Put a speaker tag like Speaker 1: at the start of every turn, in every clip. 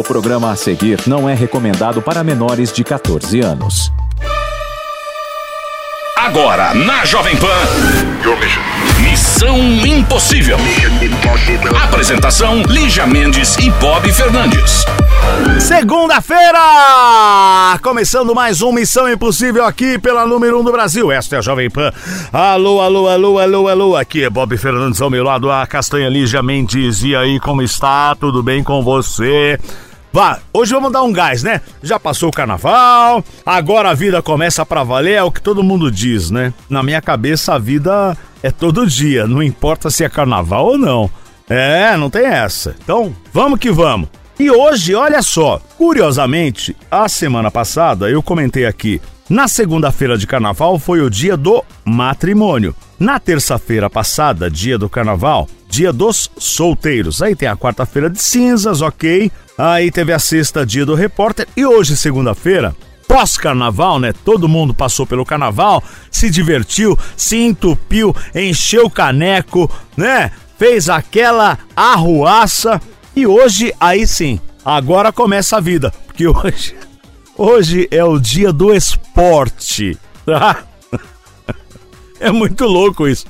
Speaker 1: O programa a seguir não é recomendado para menores de 14 anos.
Speaker 2: Agora, na Jovem Pan. Missão Impossível. Apresentação: Lígia Mendes e Bob Fernandes.
Speaker 3: Segunda-feira! Começando mais um Missão Impossível aqui pela número 1 um do Brasil. Esta é a Jovem Pan. Alô, alô, alô, alô, alô. Aqui é Bob Fernandes ao meu lado, a Castanha Lígia Mendes. E aí, como está? Tudo bem com você? Vá, hoje vamos dar um gás, né? Já passou o carnaval, agora a vida começa pra valer, é o que todo mundo diz, né? Na minha cabeça a vida é todo dia, não importa se é carnaval ou não. É, não tem essa. Então, vamos que vamos. E hoje, olha só, curiosamente, a semana passada eu comentei aqui, na segunda-feira de carnaval foi o dia do matrimônio. Na terça-feira passada, dia do carnaval, dia dos solteiros. Aí tem a quarta-feira de cinzas, ok. Aí teve a sexta, dia do repórter. E hoje, segunda-feira, pós-carnaval, né? Todo mundo passou pelo carnaval, se divertiu, se entupiu, encheu o caneco, né? Fez aquela arruaça. E hoje, aí sim, agora começa a vida. Porque hoje, hoje é o dia do esporte. Tá? É muito louco isso.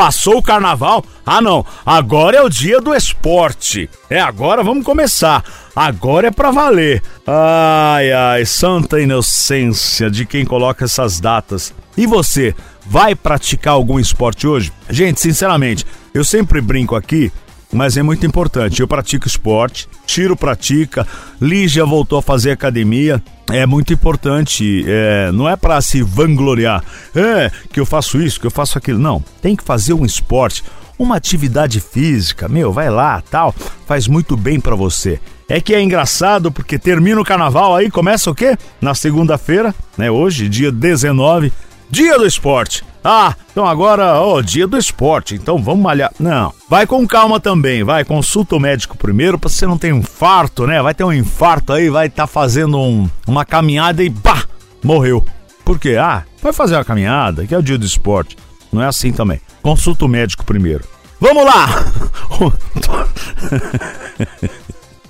Speaker 3: Passou o carnaval? Ah, não. Agora é o dia do esporte. É, agora vamos começar. Agora é pra valer. Ai, ai, santa inocência de quem coloca essas datas. E você, vai praticar algum esporte hoje? Gente, sinceramente, eu sempre brinco aqui mas é muito importante. Eu pratico esporte, Tiro pratica, Lígia voltou a fazer academia. É muito importante, é, não é para se vangloriar, é que eu faço isso, que eu faço aquilo. Não, tem que fazer um esporte, uma atividade física. Meu, vai lá, tal, faz muito bem para você. É que é engraçado porque termina o carnaval aí, começa o quê? Na segunda-feira, né? Hoje, dia 19, dia do esporte. Ah, então agora, ó, dia do esporte, então vamos malhar. Não, vai com calma também, vai, consulta o médico primeiro pra você não ter um infarto, né? Vai ter um infarto aí, vai estar tá fazendo um, uma caminhada e pá, morreu. Por quê? Ah, vai fazer uma caminhada, que é o dia do esporte. Não é assim também. Consulta o médico primeiro. Vamos lá!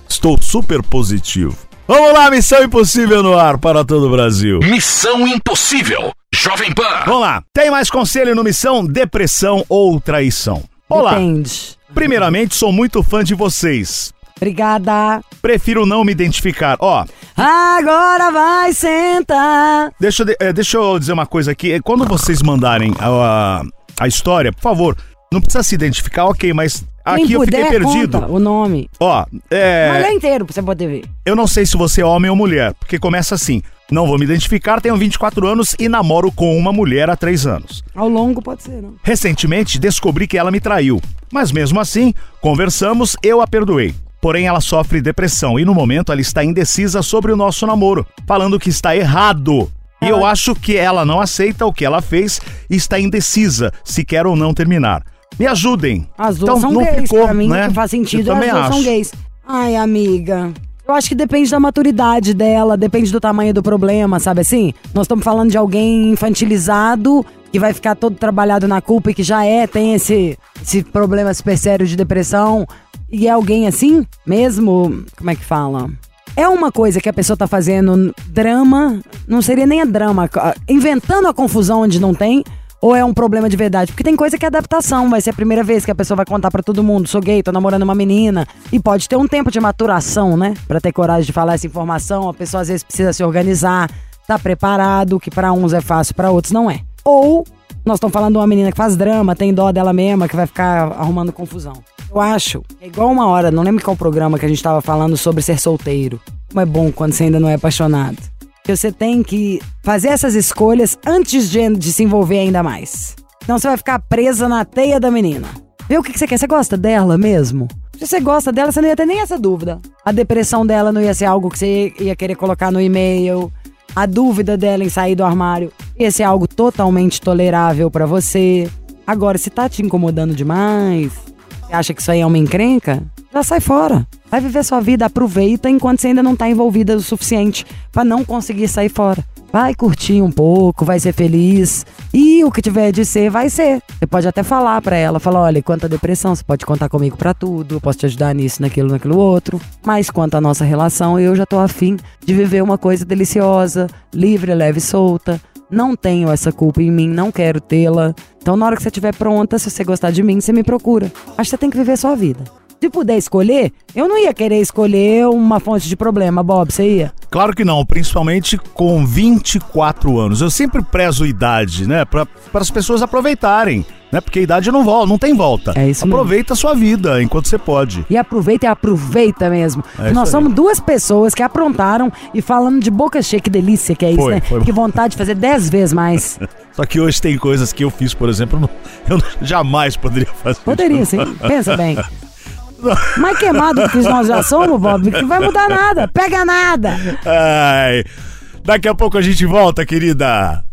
Speaker 3: Estou super positivo. Vamos lá, Missão Impossível no ar para todo o Brasil.
Speaker 2: Missão Impossível Jovem Pan.
Speaker 3: Vamos lá. Tem mais conselho no Missão Depressão ou Traição? Olá.
Speaker 4: Depende.
Speaker 3: Primeiramente, sou muito fã de vocês.
Speaker 4: Obrigada.
Speaker 3: Prefiro não me identificar. Ó.
Speaker 4: Agora vai sentar.
Speaker 3: Deixa, eu, eh, deixa eu dizer uma coisa aqui. Quando vocês mandarem a, a história, por favor, não precisa se identificar, ok, mas aqui
Speaker 4: Quem
Speaker 3: eu fiquei
Speaker 4: puder,
Speaker 3: perdido.
Speaker 4: conta o nome.
Speaker 3: Ó, é.
Speaker 4: Mas lê inteiro pra você poder ver.
Speaker 3: Eu não sei se você é homem ou mulher, porque começa assim. Não vou me identificar, tenho 24 anos e namoro com uma mulher há 3 anos.
Speaker 4: Ao longo pode ser, não?
Speaker 3: Recentemente descobri que ela me traiu, mas mesmo assim, conversamos, eu a perdoei. Porém, ela sofre depressão e no momento ela está indecisa sobre o nosso namoro, falando que está errado. E eu acho que ela não aceita o que ela fez e está indecisa se quer ou não terminar. Me ajudem.
Speaker 4: As duas
Speaker 3: Então,
Speaker 4: são
Speaker 3: não
Speaker 4: gays,
Speaker 3: ficou,
Speaker 4: pra mim
Speaker 3: né?
Speaker 4: que faz sentido,
Speaker 3: Eu
Speaker 4: as duas são
Speaker 3: acho.
Speaker 4: gays. Ai, amiga. Eu acho que depende da maturidade dela, depende do tamanho do problema, sabe assim? Nós estamos falando de alguém infantilizado que vai ficar todo trabalhado na culpa e que já é, tem esse, esse problema super sério de depressão. E é alguém assim, mesmo, como é que fala? É uma coisa que a pessoa tá fazendo drama, não seria nem a drama, inventando a confusão onde não tem, ou é um problema de verdade? Porque tem coisa que é adaptação, vai ser a primeira vez que a pessoa vai contar pra todo mundo, sou gay, tô namorando uma menina, e pode ter um tempo de maturação, né? Pra ter coragem de falar essa informação, a pessoa às vezes precisa se organizar, tá preparado, que pra uns é fácil, pra outros não é. Ou nós estamos falando de uma menina que faz drama, tem dó dela mesma, que vai ficar arrumando confusão. Eu acho, é igual uma hora, não lembro qual programa que a gente tava falando sobre ser solteiro. Como é bom quando você ainda não é apaixonado. Que você tem que fazer essas escolhas antes de, de se envolver ainda mais. Então você vai ficar presa na teia da menina. Vê o que, que você quer. Você gosta dela mesmo? Se você gosta dela, você não ia ter nem essa dúvida. A depressão dela não ia ser algo que você ia querer colocar no e-mail. A dúvida dela em sair do armário ia ser algo totalmente tolerável pra você. Agora, se tá te incomodando demais, acha que isso aí é uma encrenca? Já sai fora. Vai viver sua vida, aproveita enquanto você ainda não tá envolvida o suficiente pra não conseguir sair fora. Vai curtir um pouco, vai ser feliz. E o que tiver de ser, vai ser. Você pode até falar pra ela, falar, olha, quanto à depressão, você pode contar comigo pra tudo, eu posso te ajudar nisso, naquilo, naquilo outro. Mas quanto à nossa relação, eu já tô afim de viver uma coisa deliciosa, livre, leve e solta. Não tenho essa culpa em mim, não quero tê-la. Então, na hora que você estiver pronta, se você gostar de mim, você me procura. Acho que você tem que viver a sua vida. Se puder escolher, eu não ia querer escolher uma fonte de problema, Bob, você ia?
Speaker 3: Claro que não, principalmente com 24 anos. Eu sempre prezo idade, né? Para as pessoas aproveitarem, né? Porque a idade não volta, não tem volta.
Speaker 4: É isso mesmo.
Speaker 3: Aproveita a sua vida enquanto você pode.
Speaker 4: E aproveita e aproveita mesmo.
Speaker 3: É isso
Speaker 4: Nós
Speaker 3: aí.
Speaker 4: somos duas pessoas que aprontaram e falando de boca cheia, que delícia que é isso,
Speaker 3: Foi,
Speaker 4: né?
Speaker 3: foi.
Speaker 4: Que vontade de fazer dez vezes mais.
Speaker 3: Só que hoje tem coisas que eu fiz, por exemplo, eu não- eu não- jamais poderia fazer.
Speaker 4: Poderia sim, pensa bem. Mais queimado que nós já somos, Bob, que não vai mudar nada, pega nada.
Speaker 3: Ai, daqui a pouco a gente volta, querida.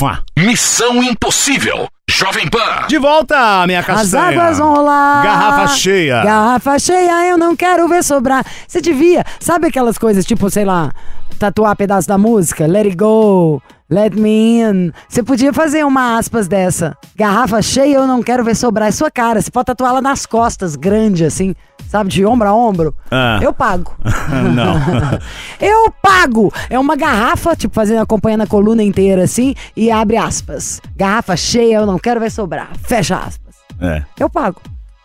Speaker 3: Mua.
Speaker 2: Missão Impossível. Jovem Pan.
Speaker 3: De volta, minha
Speaker 4: As
Speaker 3: castanha.
Speaker 4: águas vão rolar.
Speaker 3: Garrafa cheia.
Speaker 4: Garrafa cheia, eu não quero ver sobrar. Você devia, sabe aquelas coisas tipo, sei lá, tatuar pedaço da música? Let it go, let me in. Você podia fazer uma aspas dessa. Garrafa cheia, eu não quero ver sobrar. É sua cara, você pode tatuar ela nas costas, grande assim, sabe, de ombro a ombro.
Speaker 3: Ah.
Speaker 4: Eu pago.
Speaker 3: Não.
Speaker 4: Eu pago! É uma garrafa, tipo, fazendo, acompanhando a coluna inteira assim, e abre aspas. Garrafa cheia, eu não quero ver sobrar. Fecha aspas.
Speaker 3: É.
Speaker 4: Eu pago.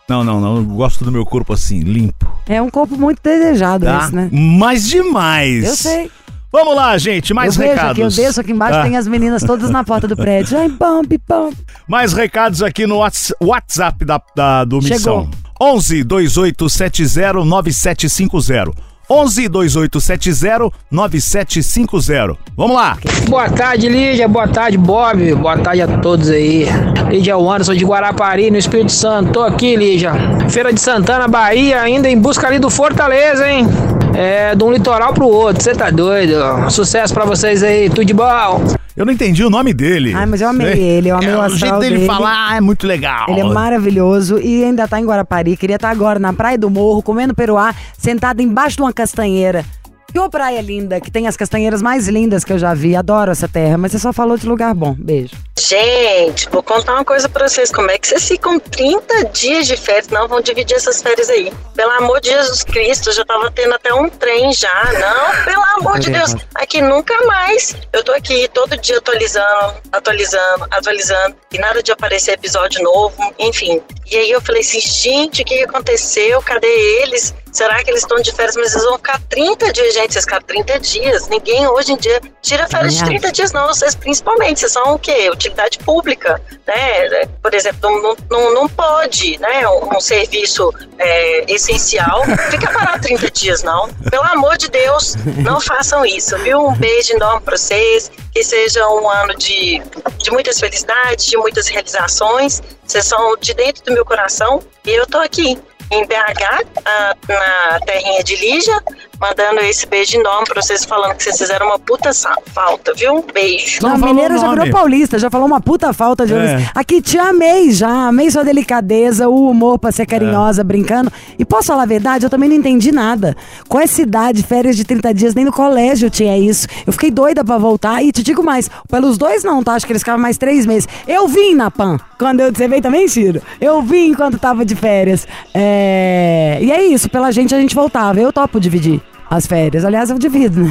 Speaker 3: Não, não, não. Eu gosto do meu corpo assim, limpo.
Speaker 4: É um corpo muito desejado
Speaker 3: Tá?
Speaker 4: esse, né?
Speaker 3: Mas demais.
Speaker 4: Eu sei.
Speaker 3: Vamos lá, gente. Mais
Speaker 4: eu vejo
Speaker 3: recados.
Speaker 4: aqui, eu desço aqui embaixo,
Speaker 3: Ah.
Speaker 4: tem as meninas todas na porta do prédio. Ai, pump, pump.
Speaker 3: Mais recados aqui no Whats- WhatsApp da, da- do
Speaker 4: Chegou.
Speaker 3: Missão. 11 2870 9750. 11 2870 9750. Vamos lá.
Speaker 5: Boa tarde, Lídia. Boa tarde, Bob. Boa tarde a todos aí. Lídia Anderson de Guarapari, no Espírito Santo. Tô aqui, Lídia. Feira de Santana, Bahia, ainda em busca ali do Fortaleza, hein? É, de um litoral pro outro. Você tá doido? Sucesso pra vocês aí. Tudo de bom.
Speaker 3: Eu não entendi o nome dele.
Speaker 4: Ai, mas eu amei ele, eu amei
Speaker 3: é,
Speaker 4: o
Speaker 3: O
Speaker 4: astral
Speaker 3: jeito dele
Speaker 4: dele.
Speaker 3: falar é muito legal.
Speaker 4: Ele é maravilhoso e ainda tá em Guarapari. Queria estar agora na Praia do Morro, comendo peruá, sentado embaixo de uma castanheira. Que ô praia linda, que tem as castanheiras mais lindas que eu já vi. Adoro essa terra, mas você só falou de lugar bom. Beijo.
Speaker 6: Gente, vou contar uma coisa pra vocês. Como é que vocês ficam 30 dias de férias? Não, vão dividir essas férias aí. Pelo amor de Jesus Cristo, eu já tava tendo até um trem já. Não, pelo amor de Deus. Aqui nunca mais. Eu tô aqui todo dia atualizando, atualizando, atualizando. E nada de aparecer episódio novo, enfim. E aí eu falei assim, gente, o que que aconteceu? Cadê eles? Será que eles estão de férias? Mas eles vão ficar 30 dias, gente. Vocês ficaram 30 dias. Ninguém hoje em dia tira férias de
Speaker 4: Também
Speaker 6: 30 dias, não. Vocês principalmente. Vocês são o quê? Utilidade pública, né? Por exemplo, não, não, não pode, né? Um, um serviço é, essencial ficar parado 30 dias, não. Pelo amor de Deus, não façam isso, viu? Um beijo enorme pra vocês. Que seja um ano de, de muitas felicidades, de muitas realizações. Vocês são de dentro do meu coração e eu tô aqui em BH, ah, na terrinha de Lígia, mandando esse beijo enorme pra vocês, falando que vocês fizeram uma puta falta, viu? Um beijo.
Speaker 3: Não
Speaker 4: a
Speaker 3: falou
Speaker 4: mineira
Speaker 3: o
Speaker 4: já virou paulista, já falou uma puta falta de
Speaker 3: É.
Speaker 4: Aqui te amei já, amei sua delicadeza, o humor pra ser carinhosa, brincando. E posso falar a verdade, eu também não entendi nada. Com essa idade, férias de 30 dias, nem no colégio tinha isso. Eu fiquei doida pra voltar e te digo mais, pelos dois não, tá? Acho que eles ficavam mais três meses. Eu vim na PAN, quando eu, você veio também, Ciro? Eu vim enquanto tava de férias. É... E é isso, pela gente a gente voltava, eu topo dividir. As férias, aliás, eu divido, né?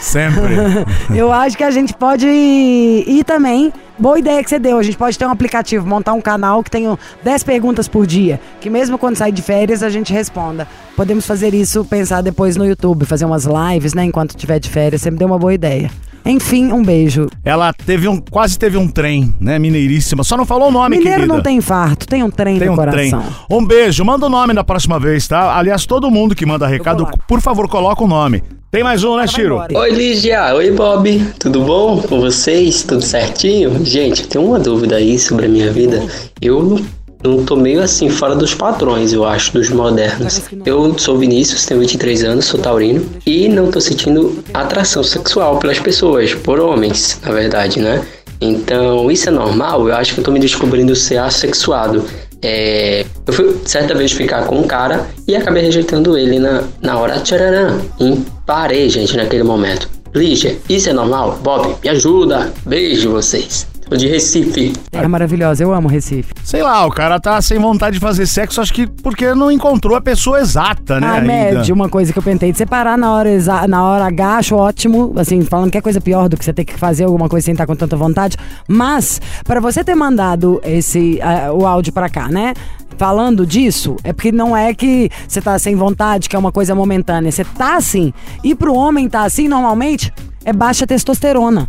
Speaker 3: Sempre.
Speaker 4: Eu acho que a gente pode ir, também. Boa ideia que você deu. A gente pode ter um aplicativo, montar um canal que tenha 10 perguntas por dia. Que mesmo quando sair de férias, a gente responda. Podemos fazer isso, pensar depois no YouTube, fazer umas lives, né? Enquanto tiver de férias. Você me deu uma boa ideia. Enfim, um beijo.
Speaker 3: Ela teve um, quase teve um trem, né? Mineiríssima. Só não falou o nome,
Speaker 4: Mineiro
Speaker 3: querida.
Speaker 4: não tem infarto, tem um trem
Speaker 3: Tem
Speaker 4: no
Speaker 3: um
Speaker 4: coração.
Speaker 3: trem. Um beijo. Manda o nome da próxima vez, tá? Aliás, todo mundo que manda recado, por favor, coloca o nome. Tem mais um, né, Chiro?
Speaker 7: Oi Lígia, oi Bob, tudo bom com vocês? Tudo certinho? Gente, eu tenho uma dúvida aí sobre a minha vida. Eu não, não tô meio assim, fora dos padrões, eu acho, dos modernos. Eu sou Vinícius, tenho 23 anos, sou taurino e não tô sentindo atração sexual pelas pessoas, por homens, na verdade, né? Então, isso é normal? Eu acho que eu tô me descobrindo ser assexuado. É, eu fui certa vez ficar com um cara e acabei rejeitando ele na, na hora tchararã. E parei, gente, naquele momento. Lígia, isso é normal? Bob, me ajuda. Beijo vocês. Sou de Recife.
Speaker 4: Terra maravilhosa, eu amo Recife.
Speaker 3: Sei lá, o cara tá sem vontade de fazer sexo, acho que porque não encontrou a pessoa exata, né?
Speaker 4: Ah, médio, uma coisa que eu pentei de separar na hora, exa- na hora H, acho ótimo, assim, falando que é coisa pior do que você ter que fazer alguma coisa sem estar com tanta vontade. Mas, pra você ter mandado esse, ah, o áudio pra cá, né? Falando disso, é porque não é que você tá sem vontade, que é uma coisa momentânea. Você tá assim. E pro homem tá assim, normalmente, é baixa testosterona.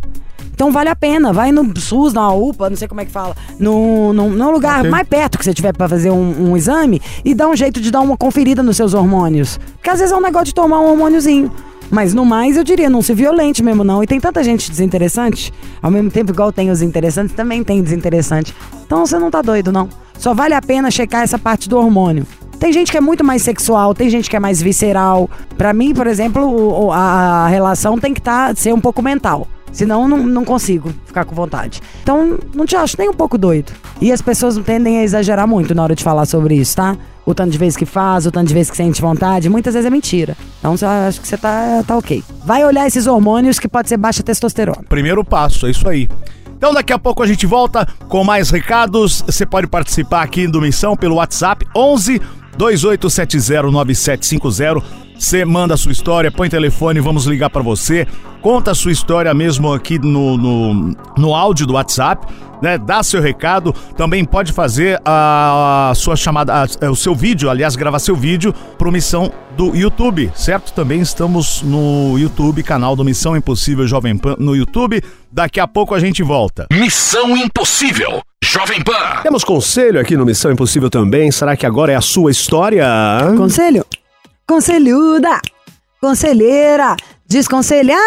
Speaker 4: Então vale a pena, vai no SUS, na UPA, não sei como é que fala, no, no, no lugar mais perto que você tiver pra fazer um, um exame e dá um jeito de dar uma conferida nos seus hormônios. Porque às vezes é um negócio de tomar um hormôniozinho. Mas no mais, eu diria, não se violente mesmo não. E tem tanta gente desinteressante, ao mesmo tempo igual tem os interessantes, também tem desinteressante. Então você não tá doido não. Só vale a pena checar essa parte do hormônio. Tem gente que é muito mais sexual, tem gente que é mais visceral. Pra mim, por exemplo, a relação tem que tá, ser um pouco mental. Senão não, não consigo ficar com vontade. Então, não te acho nem um pouco doido. E as pessoas tendem a exagerar muito na hora de falar sobre isso, tá? O tanto de vezes que faz, o tanto de vezes que sente vontade, muitas vezes é mentira. Então, acho que você tá, tá ok. Vai olhar esses hormônios que pode ser baixa testosterona.
Speaker 3: Primeiro passo, é isso aí. Então daqui a pouco a gente volta com mais recados. Você pode participar aqui do Missão pelo WhatsApp 11 28709750. Você manda a sua história, põe telefone, vamos ligar pra você. Conta a sua história mesmo aqui no, no, no áudio do WhatsApp, né? Dá seu recado. Também pode fazer a sua chamada, a- o seu vídeo, aliás, gravar seu vídeo pro Missão do YouTube, certo? Também estamos no YouTube, canal do Missão Impossível Jovem Pan no YouTube. Daqui a pouco a gente volta.
Speaker 2: Missão Impossível. Jovem Pan.
Speaker 8: Temos conselho aqui no Missão Impossível também. Será que agora é a sua história?
Speaker 4: Conselho? Conselhuda! Conselheira! Desconselhada!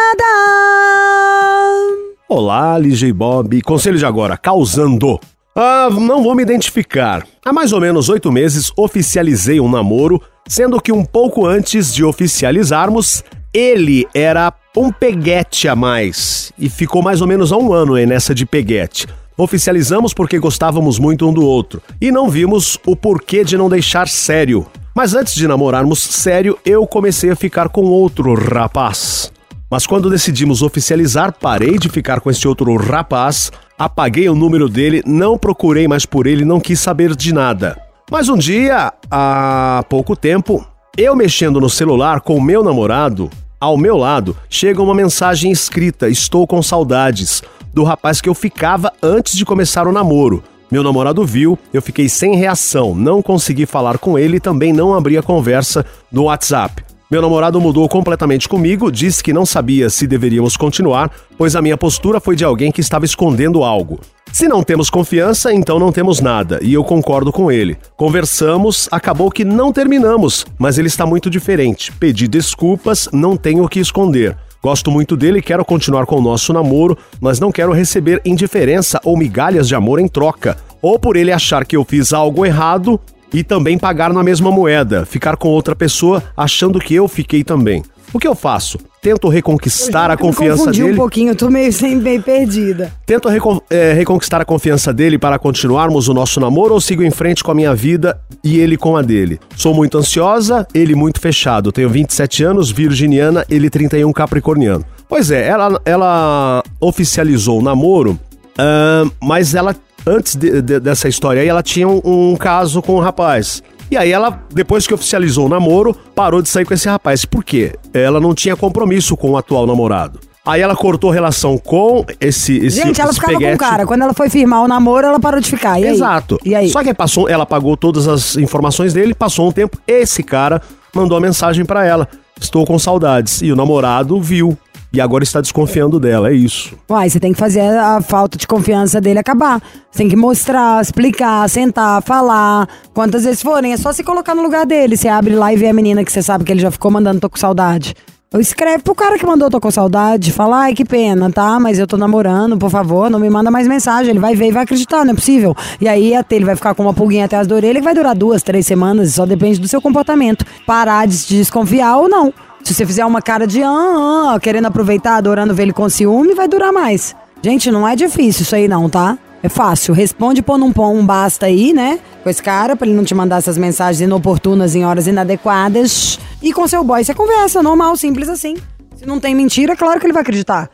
Speaker 8: Olá, LG Bob. Conselho de agora, causando. Ah, não vou me identificar. Há mais ou menos oito meses oficializei um namoro, sendo que um pouco antes de oficializarmos, ele era um peguete a mais. E ficou mais ou menos há um ano aí nessa de peguete. Oficializamos porque gostávamos muito um do outro e não vimos o porquê de não deixar sério. Mas antes de namorarmos sério, eu comecei a ficar com outro rapaz. Mas quando decidimos oficializar, parei de ficar com esse outro rapaz, apaguei o número dele, não procurei mais por ele, não quis saber de nada. Mas um dia, há pouco tempo, eu mexendo no celular com o meu namorado, ao meu lado, chega uma mensagem escrita: Estou com saudades, do rapaz que eu ficava antes de começar o namoro. Meu namorado viu, eu fiquei sem reação, não consegui falar com ele e também não abri a conversa no WhatsApp. Meu namorado mudou completamente comigo, disse que não sabia se deveríamos continuar, pois a minha postura foi de alguém que estava escondendo algo. Se não temos confiança, então não temos nada, e eu concordo com ele. Conversamos, acabou que não terminamos, mas ele está muito diferente. Pedi desculpas, não tenho o que esconder. Gosto muito dele e quero continuar com o nosso namoro, mas não quero receber indiferença ou migalhas de amor em troca. Ou por ele achar que eu fiz algo errado e também pagar na mesma moeda, ficar com outra pessoa achando que eu fiquei também. O que eu faço? Tento reconquistar a
Speaker 3: confiança
Speaker 4: confundi
Speaker 3: dele.
Speaker 4: um pouquinho, eu tô meio, sem, meio perdida.
Speaker 3: Tento recon- é, reconquistar a confiança dele para continuarmos o nosso namoro ou sigo em frente com a minha vida e ele com a dele? Sou muito ansiosa, ele muito fechado. Tenho 27 anos, virginiana, ele 31 capricorniano. Pois é, ela, ela oficializou o namoro, ahn, mas ela, antes de- de- dessa história aí, ela tinha um, um caso com um rapaz. E aí ela, depois que oficializou o namoro, parou de sair com esse rapaz. Por quê? Ela não tinha compromisso com o atual namorado. Aí ela cortou relação com esse, esse
Speaker 4: Gente, ela ficava com o
Speaker 3: peguete.
Speaker 4: cara. Quando ela foi firmar o namoro, ela parou de ficar. E aí?
Speaker 3: Exato.
Speaker 4: E aí?
Speaker 3: Só que passou, ela pagou todas as informações dele, passou um tempo, esse cara mandou a mensagem pra ela: "Estou com saudades". E o namorado viu e agora está desconfiando dela, é isso.
Speaker 4: Uai, você tem que fazer a falta de confiança dele acabar. Você tem que mostrar, explicar, sentar, falar. Quantas vezes forem, é só se colocar no lugar dele. Você abre lá e vê a menina que você sabe que ele já ficou mandando, tô com saudade. Eu escreve pro cara que mandou, tô com saudade. Fala, ai, que pena, tá? Mas eu tô namorando, por favor, não me manda mais mensagem. Ele vai ver e vai acreditar, não é possível. E aí até ele vai ficar com uma pulguinha atrás da orelha que vai durar duas, três semanas. Só depende do seu comportamento. Parar de se desconfiar ou não. Se você fizer uma cara de ah, ah, querendo aproveitar, adorando ver ele com ciúme, vai durar mais. Gente, não é difícil isso aí não, tá? É fácil. Responde pondo um pão, um basta aí, né? Com esse cara, pra ele não te mandar essas mensagens inoportunas em horas inadequadas. E com seu boy você conversa, normal, simples assim. Se não tem mentira, claro que ele vai acreditar.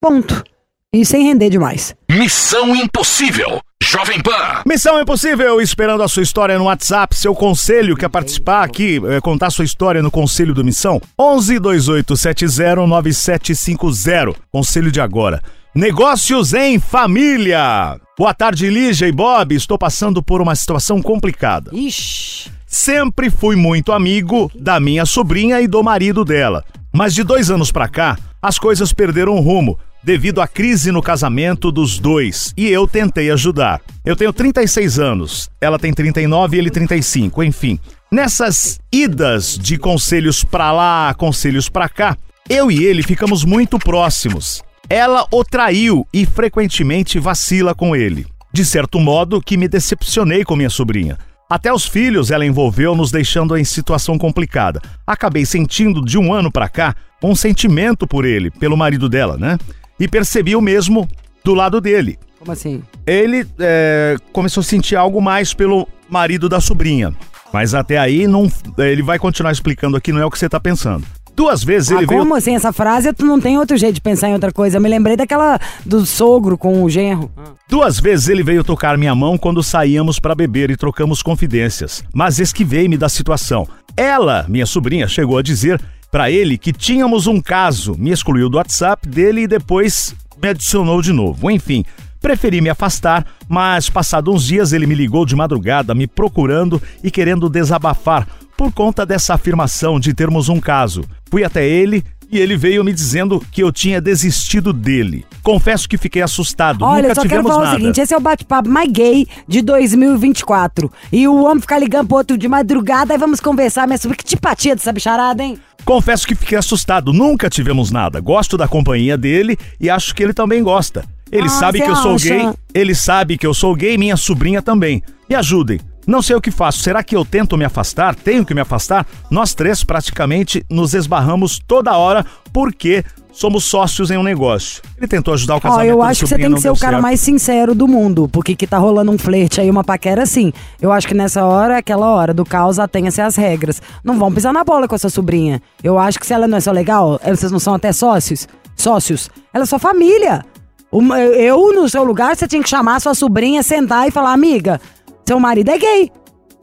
Speaker 4: Ponto. E sem render demais.
Speaker 2: Missão Impossível. Jovem Pan.
Speaker 3: Missão Impossível, esperando a sua história no WhatsApp, seu conselho, quer participar aqui, é, contar sua história no Conselho do Missão? 11 2870 9750. Conselho de agora. Negócios em família. Boa tarde, Lígia e Bob. Estou passando por uma situação complicada.
Speaker 4: Ixi.
Speaker 3: Sempre fui muito amigo da minha sobrinha e do marido dela. Mas de dois anos pra cá, as coisas perderam rumo devido à crise no casamento dos dois e eu tentei ajudar. Eu tenho 36 anos, ela tem 39 e ele 35, enfim. Nessas idas de conselhos pra lá, conselhos pra cá, eu e ele ficamos muito próximos. Ela o traiu e frequentemente vacila com ele. De certo modo que me decepcionei com minha sobrinha. Até os filhos ela envolveu, nos deixando em situação complicada. Acabei sentindo de um ano pra cá um sentimento por ele, pelo marido dela, né? E percebi o mesmo do lado dele.
Speaker 4: Como assim?
Speaker 3: Ele é, começou a sentir algo mais pelo marido da sobrinha. Mas até aí não, ele vai continuar explicando aqui, não é o que você tá pensando. Duas vezes
Speaker 4: Ah,
Speaker 3: ele veio
Speaker 4: como assim? Essa frase tu não tem outro jeito de pensar em outra coisa. Eu me lembrei daquela do sogro com o genro.
Speaker 3: Duas vezes ele veio tocar minha mão quando saíamos para beber e trocamos confidências, mas esquivei-me da situação. Ela, minha sobrinha, chegou a dizer para ele que tínhamos um caso, me excluiu do WhatsApp dele e depois me adicionou de novo. Enfim, preferi me afastar, mas passado uns dias ele me ligou de madrugada me procurando e querendo desabafar por conta dessa afirmação de termos um caso. Fui até ele e ele veio me dizendo que eu tinha desistido dele. Confesso que fiquei assustado.
Speaker 4: Olha,
Speaker 3: Nunca
Speaker 4: só quero falar
Speaker 3: nada.
Speaker 4: o seguinte: esse é o bate-papo mais gay de 2024. E o homem ficar ligando pro outro de madrugada e vamos conversar, mas sobre que tipatia dessa bicharada, hein?
Speaker 3: Confesso que fiquei assustado. Nunca tivemos nada. Gosto da companhia dele e acho que ele também gosta. Ele
Speaker 4: Ah,
Speaker 3: sabe que eu sou
Speaker 4: acha?
Speaker 3: gay. Ele sabe que eu sou gay e minha sobrinha também. Me ajudem. Não sei o que faço. Será que eu tento me afastar? Tenho que me afastar? Nós três praticamente nos esbarramos toda hora porque somos sócios em um negócio. Ele tentou ajudar o
Speaker 4: Ó,
Speaker 3: casamento
Speaker 4: eu
Speaker 3: da
Speaker 4: acho que você tem que ser o cara
Speaker 3: certo.
Speaker 4: mais sincero do mundo, porque que tá rolando um flerte aí, uma paquera assim. Eu acho que nessa hora é aquela hora do caos, atenha-se às regras. Não vão pisar na bola com a sua sobrinha. Eu acho que se ela não é só legal, eh, vocês não são até sócios, sócios, ela é sua família. Eu, no seu lugar, você tinha que chamar a sua sobrinha, sentar e falar, amiga, seu marido é gay.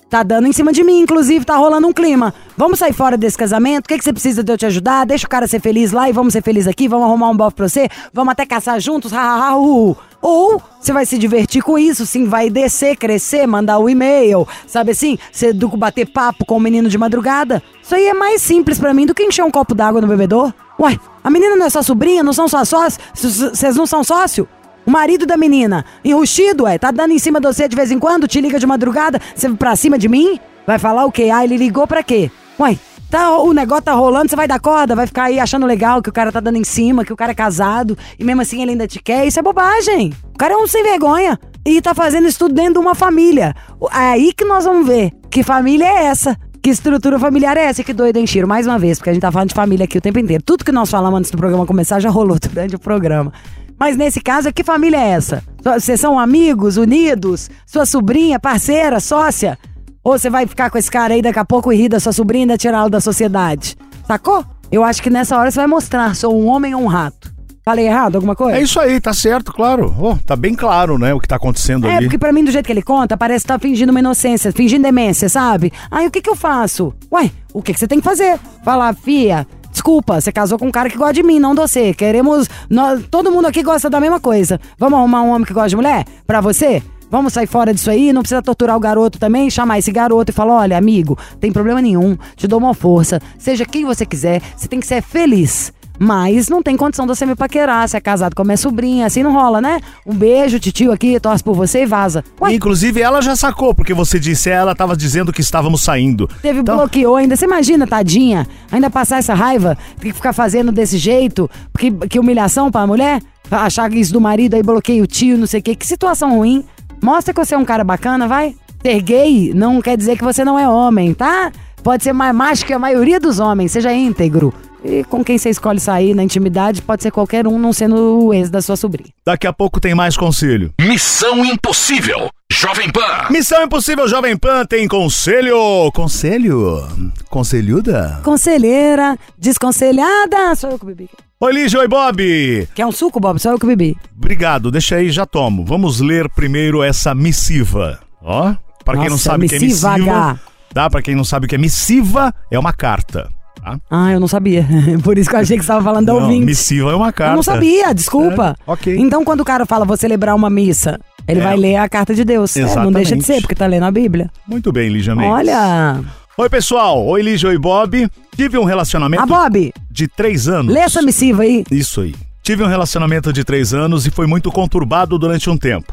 Speaker 4: Tá dando em cima de mim, inclusive, tá rolando um clima. Vamos sair fora desse casamento? O que, que você precisa de eu te ajudar? Deixa o cara ser feliz lá e vamos ser felizes aqui. Vamos arrumar um bofe pra você? Vamos até caçar juntos? Ha, ha, ha, uh. Ou você vai se divertir com isso, sim, vai descer, crescer, mandar o e-mail, sabe assim? Você bater papo com o menino de madrugada. Isso aí é mais simples pra mim do que encher um copo d'água no bebedor. Ué, a menina não é sua sobrinha, não são suas sócios? Vocês não são sócio? O marido da menina, enrustido, é, tá dando em cima de você de vez em quando, te liga de madrugada, você pra cima de mim? Vai falar o quê? Ah, ele ligou pra quê? Ué, tá, o negócio tá rolando, você vai dar corda, vai ficar aí achando legal que o cara tá dando em cima, que o cara é casado, e mesmo assim ele ainda te quer, isso é bobagem. O cara é um sem vergonha e tá fazendo isso tudo dentro de uma família. É aí que nós vamos ver que família é essa. Que estrutura familiar é essa? Que doido, hein, Chiro? Mais uma vez, porque a gente tá falando de família aqui o tempo inteiro. Tudo que nós falamos antes do programa começar já rolou durante o programa. Mas nesse caso, que família é essa? Vocês são amigos, unidos? Sua sobrinha, parceira, sócia? Ou você vai ficar com esse cara aí daqui a pouco e rir da sua sobrinha e ainda tirá-lo da sociedade? Sacou? Eu acho que nessa hora você vai mostrar, sou um homem ou um rato. Falei errado alguma coisa?
Speaker 3: É isso aí, tá certo, claro. Oh, tá bem claro, né, o que tá acontecendo
Speaker 4: É,
Speaker 3: ali.
Speaker 4: porque pra mim, do jeito que ele conta, parece que tá fingindo uma inocência, fingindo demência, sabe? Aí o que que eu faço? Ué, o que que você tem que fazer? Falar, fia, desculpa, você casou com um cara que gosta de mim, não você. Queremos. Nós, todo mundo aqui gosta da mesma coisa. Vamos arrumar um homem que gosta de mulher? Pra você? Vamos sair fora disso aí, não precisa torturar o garoto também, chamar esse garoto e falar: olha, amigo, tem problema nenhum, te dou uma força, seja quem você quiser, você tem que ser feliz. Mas não tem condição de você me paquerar, você é casado com a minha sobrinha, assim não rola, né? Um beijo, titio aqui, torce por você e vaza. Ué,
Speaker 3: Inclusive, ela já sacou, porque você disse, ela tava dizendo que estávamos saindo.
Speaker 4: teve
Speaker 3: Então,
Speaker 4: bloqueou ainda. Você imagina, tadinha, ainda passar essa raiva, ter que ficar fazendo desse jeito, que, que humilhação pra mulher? Achar isso do marido, aí bloqueia o tio, não sei o quê. Que situação ruim. Mostra que você é um cara bacana, vai. Ser gay não quer dizer que você não é homem, tá? Pode ser mais macho que a maioria dos homens, seja íntegro. E com quem você escolhe sair na intimidade pode ser qualquer um, não sendo o ex da sua sobrinha.
Speaker 3: Daqui a pouco tem mais conselho.
Speaker 2: Missão Impossível. Jovem Pan.
Speaker 3: Missão Impossível Jovem Pan tem conselho. Conselho? Conselhuda?
Speaker 4: Conselheira, desconselhada, sou eu que bebi.
Speaker 3: Oi, Lígia, oi, Bob.
Speaker 4: Quer um suco, Bob? Sou eu que bebi.
Speaker 3: Obrigado, deixa aí, já tomo. Vamos ler primeiro essa missiva. Ó, para quem não sabe o que é
Speaker 4: missiva
Speaker 3: missiva,
Speaker 4: H.
Speaker 3: tá? Para quem não sabe o que é missiva, é uma carta. Tá?
Speaker 4: Ah, eu não sabia. Por isso que eu achei que você estava falando da
Speaker 3: Não,
Speaker 4: ouvinte.
Speaker 3: missiva é uma carta.
Speaker 4: Eu não sabia, desculpa.
Speaker 3: É, ok.
Speaker 4: Então, quando o cara fala vou celebrar uma missa, ele
Speaker 3: É.
Speaker 4: vai ler a carta de Deus. É, não
Speaker 3: Exatamente.
Speaker 4: deixa de ser, porque tá lendo a Bíblia.
Speaker 3: Muito bem, Lígia Mendes.
Speaker 4: Olha.
Speaker 3: Oi, pessoal. Oi, Lígia, oi, Bob. Tive um relacionamento
Speaker 4: Ah, Bob,
Speaker 3: de três anos.
Speaker 4: lê essa missiva aí.
Speaker 3: Isso aí. Tive um relacionamento de três anos e foi muito conturbado durante um tempo.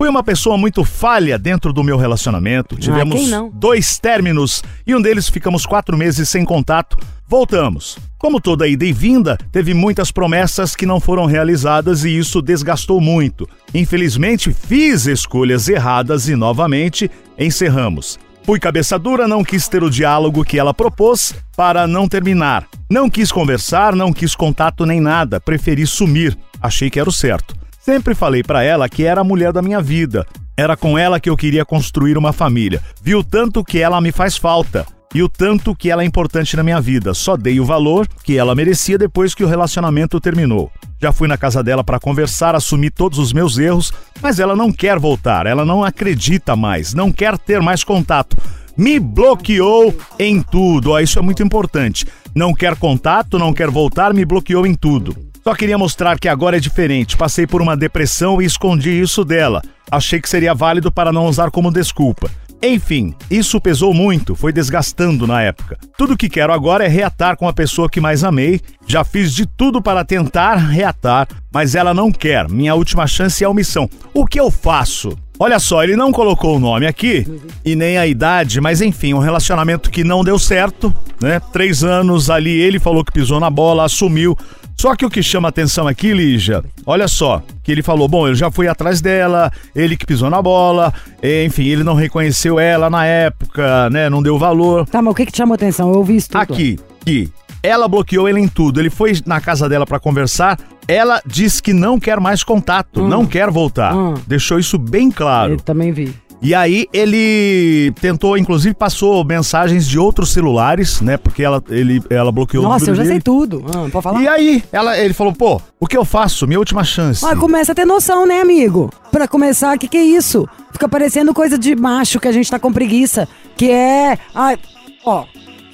Speaker 3: Fui uma pessoa muito falha dentro do meu relacionamento. Tivemos
Speaker 4: Ah, quem não?
Speaker 3: dois términos e um deles ficamos quatro meses sem contato. Voltamos. Como toda ida e vinda, teve muitas promessas que não foram realizadas e isso desgastou muito. Infelizmente, fiz escolhas erradas e novamente encerramos. Fui cabeça dura, não quis ter o diálogo que ela propôs para não terminar. Não quis conversar, não quis contato nem nada, preferi sumir. Achei que era o certo. Sempre falei pra ela que era a mulher da minha vida. Era com ela que eu queria construir uma família. Vi o tanto que ela me faz falta e o tanto que ela é importante na minha vida. Só dei o valor que ela merecia depois que o relacionamento terminou. Já fui na casa dela para conversar, assumir todos os meus erros, mas ela não quer voltar, ela não acredita mais, não quer ter mais contato. Me bloqueou em tudo. Isso é muito importante. Não quer contato, não quer voltar, me bloqueou em tudo. Só queria mostrar que agora é diferente. Passei por uma depressão e escondi isso dela. Achei que seria válido para não usar como desculpa. Enfim, isso pesou muito, foi desgastando na época. Tudo que quero agora é reatar com a pessoa que mais amei. Já fiz de tudo para tentar reatar, mas ela não quer. Minha última chance é a omissão. O que eu faço? Olha só, ele não colocou o nome aqui e nem a idade, mas enfim, um relacionamento que não deu certo, né? Três anos ali, ele falou que pisou na bola, assumiu. Só que o que chama atenção aqui, Lígia, olha só, que ele falou, bom, eu já fui atrás dela, ele que pisou na bola, enfim, ele não reconheceu ela na época, né, não deu valor.
Speaker 4: Tá, mas o que que chamou atenção? Eu ouvi isso tudo.
Speaker 3: Aqui, que ela bloqueou ele em tudo, ele foi na casa dela pra conversar, ela disse que não quer mais contato, não quer voltar.
Speaker 4: Hum.
Speaker 3: Deixou isso bem claro.
Speaker 4: Eu também vi.
Speaker 3: E aí ele tentou, inclusive passou mensagens de outros celulares, né? Porque ela, ele, ela bloqueou o
Speaker 4: Nossa, eu já sei
Speaker 3: dele.
Speaker 4: tudo. Ah, pode falar?
Speaker 3: E aí, ela, ele falou, pô, o que eu faço? Minha última chance.
Speaker 4: Ah, começa a ter noção, né, amigo? Pra começar, o que, que é isso? Fica parecendo coisa de macho que a gente tá com preguiça. Que é. Ai, ó.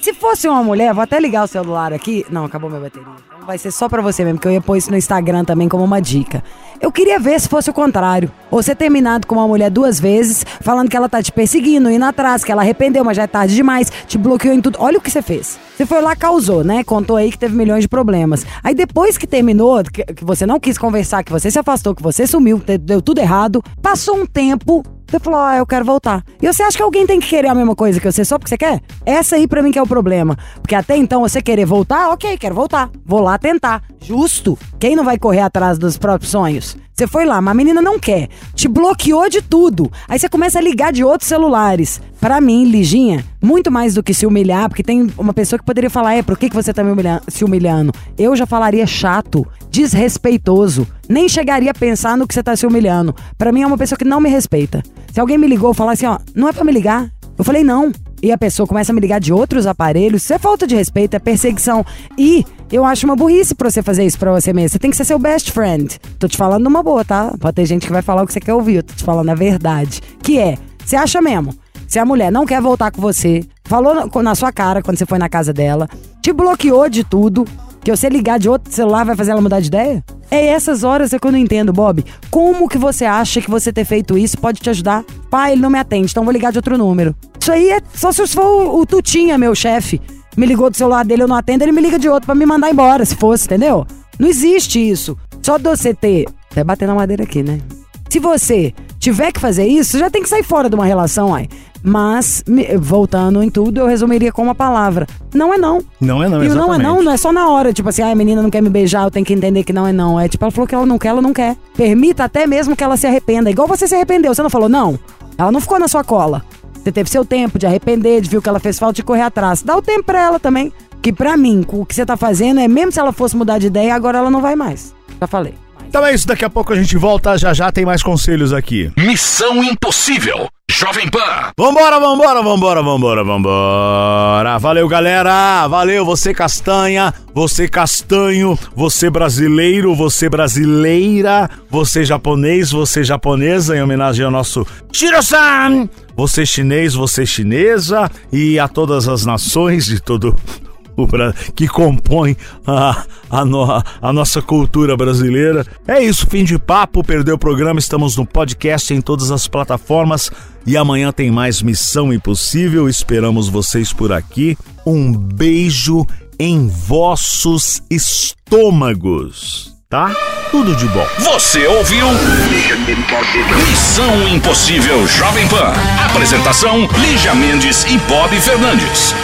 Speaker 4: Se fosse uma mulher, vou até ligar o celular aqui. Não, acabou minha bateria. Então vai ser só pra você mesmo, que eu ia pôr isso no Instagram também como uma dica. Eu queria ver se fosse o contrário. Você terminado com uma mulher duas vezes, falando que ela tá te perseguindo, indo atrás, que ela arrependeu, mas já é tarde demais, te bloqueou em tudo. Olha o que você fez. Você foi lá, causou, né? Contou aí que teve milhões de problemas. Aí depois que terminou, que, que você não quis conversar, que você se afastou, que você sumiu, deu tudo errado, passou um tempo, você falou, ah, eu quero voltar. E você acha que alguém tem que querer a mesma coisa que você só porque você quer? Essa aí pra mim que é o problema. Porque até então você querer voltar, ok, quero voltar. Vou lá tentar. Justo. Quem não vai correr atrás dos próprios sonhos? Você foi lá, mas a menina não quer. Te bloqueou de tudo. Aí você começa a ligar de outros celulares. Pra mim, Liginha, muito mais do que se humilhar, porque tem uma pessoa que poderia falar, é, por que, que você tá me humilha- se humilhando? Eu já falaria chato, desrespeitoso. Nem chegaria a pensar no que você tá se humilhando. Pra mim é uma pessoa que não me respeita. Se alguém me ligou e falar assim, ó, não é pra me ligar. Eu falei, não. E a pessoa começa a me ligar de outros aparelhos, isso é falta de respeito, é perseguição. E eu acho uma burrice pra você fazer isso pra você mesmo. Você tem que ser seu best friend. Tô te falando numa boa, tá? Pode ter gente que vai falar o que você quer ouvir. Eu tô te falando a verdade. Que é, você acha mesmo? Se a mulher não quer voltar com você, falou na- na sua cara quando você foi na casa dela, te bloqueou de tudo, que você ligar de outro celular vai fazer ela mudar de ideia? É essas horas é que eu não entendo, Bob. Como que você acha que você ter feito isso pode te ajudar? Pai, ele não me atende, então vou ligar de outro número. Isso aí é só se for o, o Tutinha, meu chefe. Me ligou do celular dele, eu não atendo, ele me liga de outro pra me mandar embora, se fosse, entendeu? Não existe isso. Só você ter. Até bater na madeira aqui, né? Se você tiver que fazer isso, já tem que sair fora de uma relação, ai. Mas, voltando em tudo, eu resumiria com uma palavra. Não é não.
Speaker 3: Não é não,
Speaker 4: E o não é não, não é só na hora, tipo assim, ah, a menina não quer me beijar, eu tenho que entender que não é não. É tipo, ela falou que ela não quer, ela não quer. Permita até mesmo que ela se arrependa. Igual você se arrependeu, você não falou não. Ela não ficou na sua cola. Você teve seu tempo de arrepender, de ver o que ela fez falta de correr atrás. Dá o tempo pra ela também. Que pra mim, com o que você tá fazendo, é mesmo se ela fosse mudar de ideia, agora ela não vai mais. Já falei.
Speaker 3: Então é isso, daqui a pouco a gente volta, já já tem mais conselhos aqui.
Speaker 2: Missão Impossível. Jovem Pan.
Speaker 3: Vambora, vambora, vambora, vambora, vambora. Valeu, galera. Valeu, você castanha, você castanho, você brasileiro, você brasileira, você japonês, você japonesa, em homenagem ao nosso Shiro-san. Você chinês, você chinesa e a todas as nações de todo o Bra- que compõe a, a, no- a nossa cultura brasileira. É isso, fim de papo, perdeu o programa, estamos no podcast em todas as plataformas e amanhã tem mais Missão Impossível, esperamos vocês por aqui. Um beijo em vossos estômagos, tá? Tudo de bom.
Speaker 2: Você ouviu? Missão Impossível Jovem Pan. Apresentação: Lígia Mendes e Bob Fernandes.